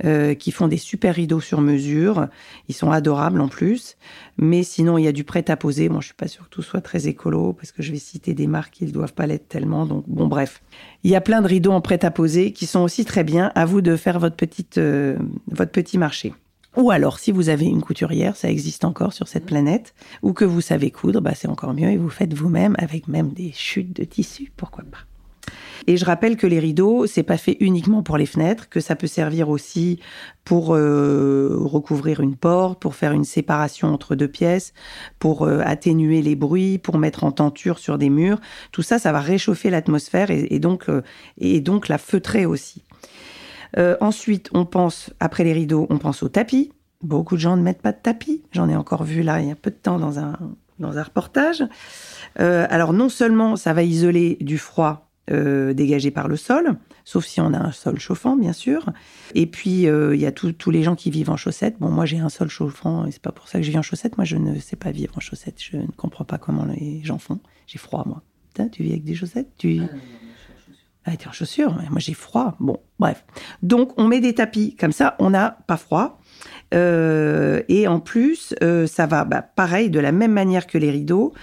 euh, qui font des super rideaux sur mesure. Ils sont adorables en plus. Mais sinon, il y a du prêt à poser. Bon, je suis pas sûre que tout soit très écolo parce que je vais citer des marques qui ne doivent pas l'être tellement. Donc, bon, bref. Il y a plein de rideaux en prêt à poser qui sont aussi très bien. À vous de faire votre petite, euh, votre petit marché. Ou alors, si vous avez une couturière, ça existe encore sur cette planète, ou que vous savez coudre, bah c'est encore mieux et vous faites vous-même avec même des chutes de tissu, pourquoi pas. Et je rappelle que les rideaux, c'est pas fait uniquement pour les fenêtres, que ça peut servir aussi pour euh, recouvrir une porte, pour faire une séparation entre deux pièces, pour euh, atténuer les bruits, pour mettre en tenture sur des murs. Tout ça, ça va réchauffer l'atmosphère et, donc euh, donc la feutrer aussi. ensuite, on pense après les rideaux, on pense au tapis. Beaucoup de gens ne mettent pas de tapis. J'en ai encore vu là il y a peu de temps dans un reportage. alors non seulement ça va isoler du froid euh, dégagé par le sol, sauf si on a un sol chauffant, bien sûr. Et puis, euh, il y a tous les gens qui vivent en chaussettes. Bon, moi, j'ai un sol chauffant, et c'est pas pour ça que je vis en chaussettes. Moi, je ne sais pas vivre en chaussettes. Je ne comprends pas comment les gens font. J'ai froid, moi. tu vis avec des chaussettes? Tu... Ah, es en chaussures Moi, j'ai froid. Bon, bref. Donc, on met des tapis. Comme ça, on n'a pas froid. Euh, et en plus, ça va, bah, pareil, de la même manière que les rideaux,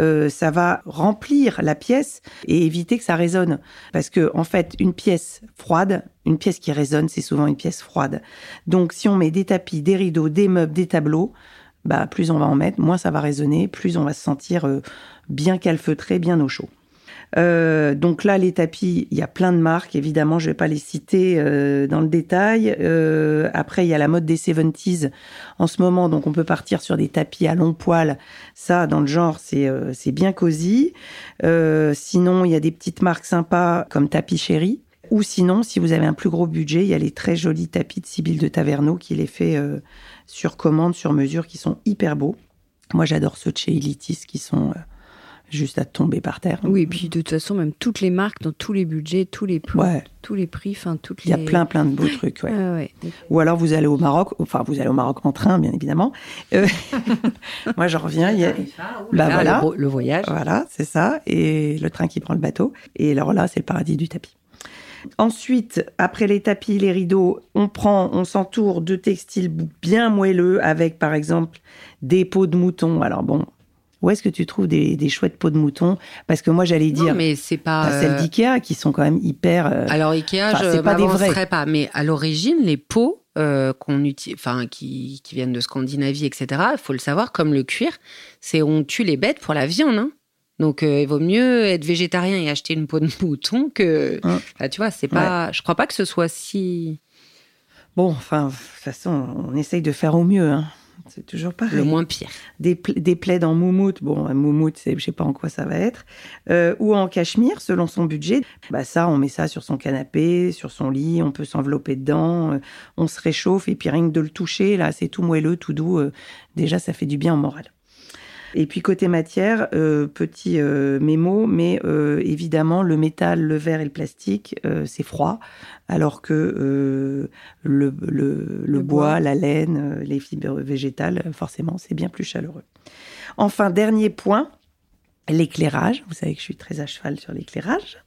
euh, ça va remplir la pièce et éviter que ça résonne. Parce que, en fait, une pièce froide, une pièce qui résonne, c'est souvent une pièce froide. Donc, si on met des tapis, des rideaux, des meubles, des tableaux, bah, plus on va en mettre, moins ça va résonner, plus on va se sentir euh, bien calfeutré, bien au chaud. Euh, donc là, les tapis, il y a plein de marques. Évidemment, je vais pas les citer euh, dans le détail. Euh, après, il y a la mode des 70s en ce moment. Donc, on peut partir sur des tapis à long poil. Ça, dans le genre, c'est bien cosy. Sinon, il y a des petites marques sympas comme Tapis Chéri. Ou sinon, si vous avez un plus gros budget, il y a les très jolis tapis de Sibylle de Taverneau qui les fait sur commande, sur mesure, qui sont hyper beaux. Moi, j'adore ceux de chez Elitis qui sont juste à tomber par terre.
Oui, et puis de toute façon, même toutes les marques, dans tous les budgets, tous les prix,
Ouais.
tous les prix, enfin toutes
Il y
les.
a plein, plein de beaux trucs. Ouais.
Ah ouais.
Ou alors vous allez au Maroc, enfin vous allez au Maroc en train, bien évidemment. Euh, moi, je reviens. Il y a... Bah,
Ah,
voilà.
le, le voyage.
Voilà, c'est ça. Et le train qui prend le bateau. Et alors là, c'est le paradis du tapis. Ensuite, après les tapis, les rideaux, on prend, on s'entoure de textiles bien moelleux avec, par exemple, des peaux de mouton. Alors bon, où est-ce que tu trouves des, des chouettes peaux de mouton? Parce que moi, j'allais dire,
Non, mais c'est pas.
bah, celles
euh,
d'Ikea qui sont quand même hyper. euh,
Alors Ikea,
Enfin,
je
c'est pas
mais à l'origine, les peaux euh, qu'on utilise, enfin qui, qui viennent de Scandinavie, etc. Il faut le savoir, comme le cuir, c'est on tue les bêtes pour la viande. hein. Donc euh, il vaut mieux être végétarien et acheter une peau de mouton que,
Hein.
Enfin, tu vois, c'est pas. Je crois pas que ce soit si
Bon, enfin, de toute façon, on essaye de faire au mieux. hein. C'est toujours pareil.
le moins pire.
des, des plaids en moumoute, bon, un moumoute, c'est, je sais pas en quoi ça va être, euh, ou en cachemire, selon son budget. Bah ça, on met ça sur son canapé, sur son lit, on peut s'envelopper dedans, euh, on se réchauffe, et puis rien que de le toucher, là, c'est tout moelleux, tout doux, euh, déjà, ça fait du bien au moral. Et puis côté matière, euh, petit euh, mémo, mais euh, évidemment le métal, le verre et le plastique, euh, c'est froid, alors que euh, le, le, le bois, la laine, les fibres végétales, forcément, c'est bien plus chaleureux. Enfin, dernier point, l'éclairage. Vous savez que je suis très à cheval sur l'éclairage.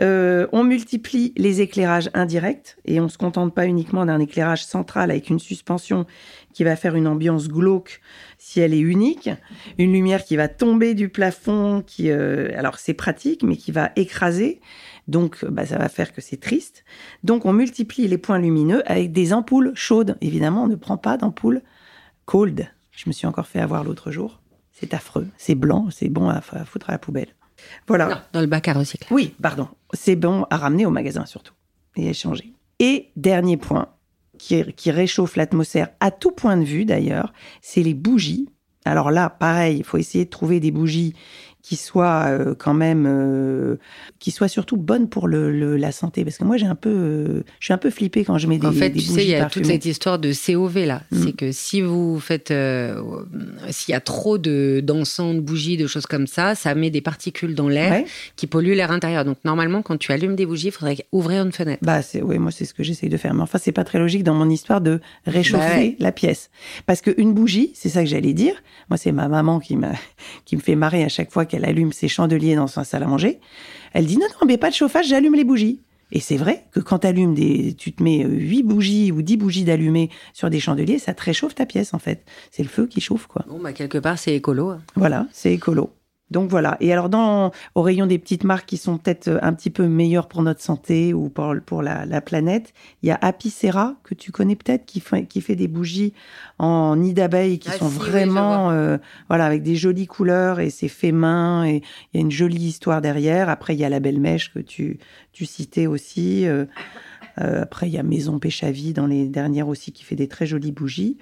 Euh, on multiplie les éclairages indirects et on se contente pas uniquement d'un éclairage central avec une suspension qui va faire une ambiance glauque si elle est unique, une lumière qui va tomber du plafond, qui euh, alors c'est pratique mais qui va écraser. Donc, bah, ça va faire que c'est triste. Donc, on multiplie les points lumineux avec des ampoules chaudes. Évidemment, on ne prend pas d'ampoules cold. Je me suis encore fait avoir l'autre jour. C'est affreux. C'est blanc. C'est bon à, à foutre à la poubelle. Voilà.
Non, dans le bac à recycler.
Oui, pardon. C'est bon à ramener au magasin surtout et échanger. Et dernier point qui, qui réchauffe l'atmosphère à tout point de vue d'ailleurs, c'est les bougies. Alors là, pareil, il faut essayer de trouver des bougies qui soient euh, quand même, euh, qui soient surtout bonnes pour le, le- la santé. Parce que moi, j'ai un peu, euh, je suis un peu flippée quand je mets des,
En fait,
des
tu sais, il y a
parfumées.
toute cette histoire de COV là.
Mm.
C'est que si vous faites, euh, s'il y a trop de d'encens, de bougies, de choses comme ça, ça met des particules dans l'air
Ouais.
qui polluent l'air intérieur. Donc normalement, quand tu allumes des bougies, il faudrait ouvrir une fenêtre.
Bah, c'est, oui, moi, c'est ce que j'essaye de faire. Mais enfin, c'est pas très logique dans mon histoire de réchauffer
Bah ouais.
la pièce. Parce qu'une bougie, c'est ça que j'allais dire. Moi, c'est ma maman qui m'a, qui me fait marrer à chaque fois qu'elle allume ses chandeliers dans sa salle à manger. Elle dit, non, non, mais pas de chauffage, j'allume les bougies. Et c'est vrai que quand t'allumes des, tu te mets euh, huit bougies ou dix bougies d'allumées sur des chandeliers, ça te réchauffe ta pièce, en fait. C'est le feu qui chauffe, quoi.
Bon, bah quelque part, c'est écolo. hein.
Voilà, c'est écolo. Donc voilà. Et alors, dans, au rayon des petites marques qui sont peut-être euh, un petit peu meilleures pour notre santé ou pour, pour la, la planète, il y a Apicera, que tu connais peut-être, qui fait, qui fait des bougies en nid d'abeille qui
Ah
sont
si, oui, je
vraiment, euh, voilà, avec des jolies couleurs et c'est fait main et il y a une jolie histoire derrière. Après, il y a la belle mèche que tu, tu citais aussi. euh, euh, après, il y a Maison Péchavie dans les dernières aussi qui fait des très jolies bougies.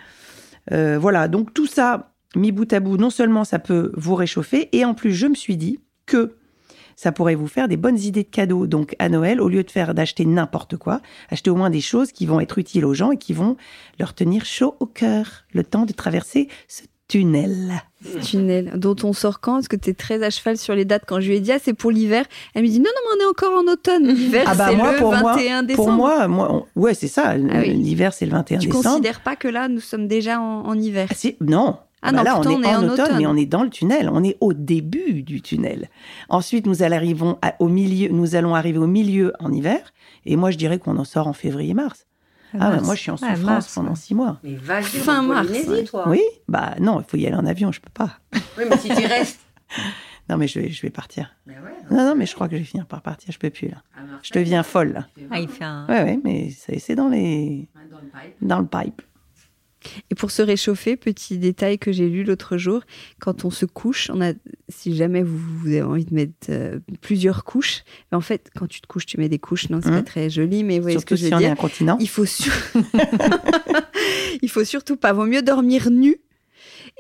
Voilà, donc tout ça mis bout à bout, non seulement ça peut vous réchauffer, et en plus, je me suis dit que ça pourrait vous faire des bonnes idées de cadeaux. Donc à Noël, au lieu de faire d'acheter n'importe quoi, achetez au moins des choses qui vont être utiles aux gens et qui vont leur tenir chaud au cœur le temps de traverser ce tunnel.
tunnel dont on sort quand? Parce que tu es très à cheval sur les dates? Quand je lui ai dit, ah, c'est pour l'hiver, elle me dit, non, non, mais on est encore en automne. L'hiver,
Ah bah
c'est
moi,
le
pour moi,
21 décembre.
pour moi, moi, on- ouais, c'est ça.
Ah oui.
L'hiver, c'est le 21
tu
décembre.
considères pas que là, nous sommes déjà en, en hiver?
Ah, non.
Ah
Bah
non,
là, on est, en, automne,
automne.
mais on est dans le tunnel. On est au début du tunnel. Ensuite, nous allons, arrivons à- au milieu, nous allons arriver au milieu en hiver. Et moi, je dirais qu'on en sort en février-mars. Ah, ouais, moi, je suis en
Ouais,
souffrance
mars,
pendant
ouais.
six mois.
Mais vas-y,
Fin
en
mars,
toi.
Oui, bah non, il faut y aller en avion, je peux pas.
Oui, mais si tu restes.
Non, mais je vais, je vais partir.
Mais ouais,
Non, non, mais je crois que je vais finir par partir. Je peux plus là.
à Marseille,
Je deviens folle là.
Ah, il fait un.
Ouais, ouais, mais c'est c'est dans les,
dans le pipe.
dans le pipe.
Et pour se réchauffer, petit détail que j'ai lu l'autre jour, quand on se couche, on a, si jamais vous, vous avez envie de mettre euh, plusieurs couches, en fait, quand tu te couches, tu mets des couches, non, c'est
Mmh.
pas très joli, mais vous voyez ce que
Surtout
je
si
veux
on est
dire.
incontinent.
Il faut, sur- il faut surtout pas. Vaut mieux dormir nu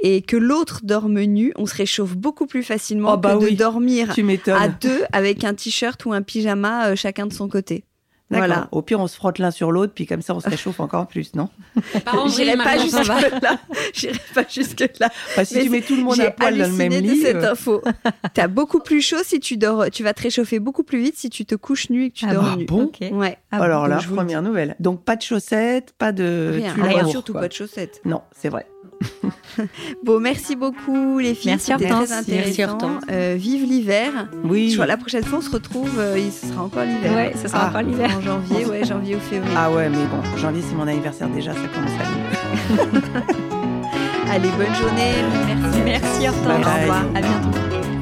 et que l'autre dorme nu. On se réchauffe beaucoup plus facilement
Oh, bah
que de dormir à deux avec un t-shirt ou un pyjama euh, chacun de son côté.
D'accord.
Voilà.
Au pire, on se frotte l'un sur l'autre, puis comme ça, on se réchauffe encore plus, non
J'irai pas
maintenant, ça va.
jusque là. J'irai pas jusque là.
Enfin, Si
Mais
tu mets tout le monde
J'ai
à poil dans le même lit.
de cette
euh,
info. T'as beaucoup plus chaud si tu dors. Tu vas te réchauffer beaucoup plus vite si tu te couches nu et que tu
Ah
dors
bon
nu.
bon
Ok.
Ouais.
Ah bon,
alors
donc
là,
je vous le
première nouvelle. Donc pas de chaussettes, pas de
Rien,
lourd,
surtout
quoi.
pas de chaussettes.
Non, c'est vrai.
Bon, merci beaucoup les filles.
Merci, Hortense.
Merci. Hortense.
Euh, vive l'hiver.
Oui.
Je vois, la prochaine fois, on se retrouve. euh, ce sera encore l'hiver.
Ouais, ce sera
Ah.
encore l'hiver.
En janvier, ouais, janvier ou février.
Ah ouais, mais bon, janvier, c'est mon anniversaire déjà, ça commence à.
Allez, bonne journée. Merci.
Merci Hortense.
Bye
Au revoir. À bientôt.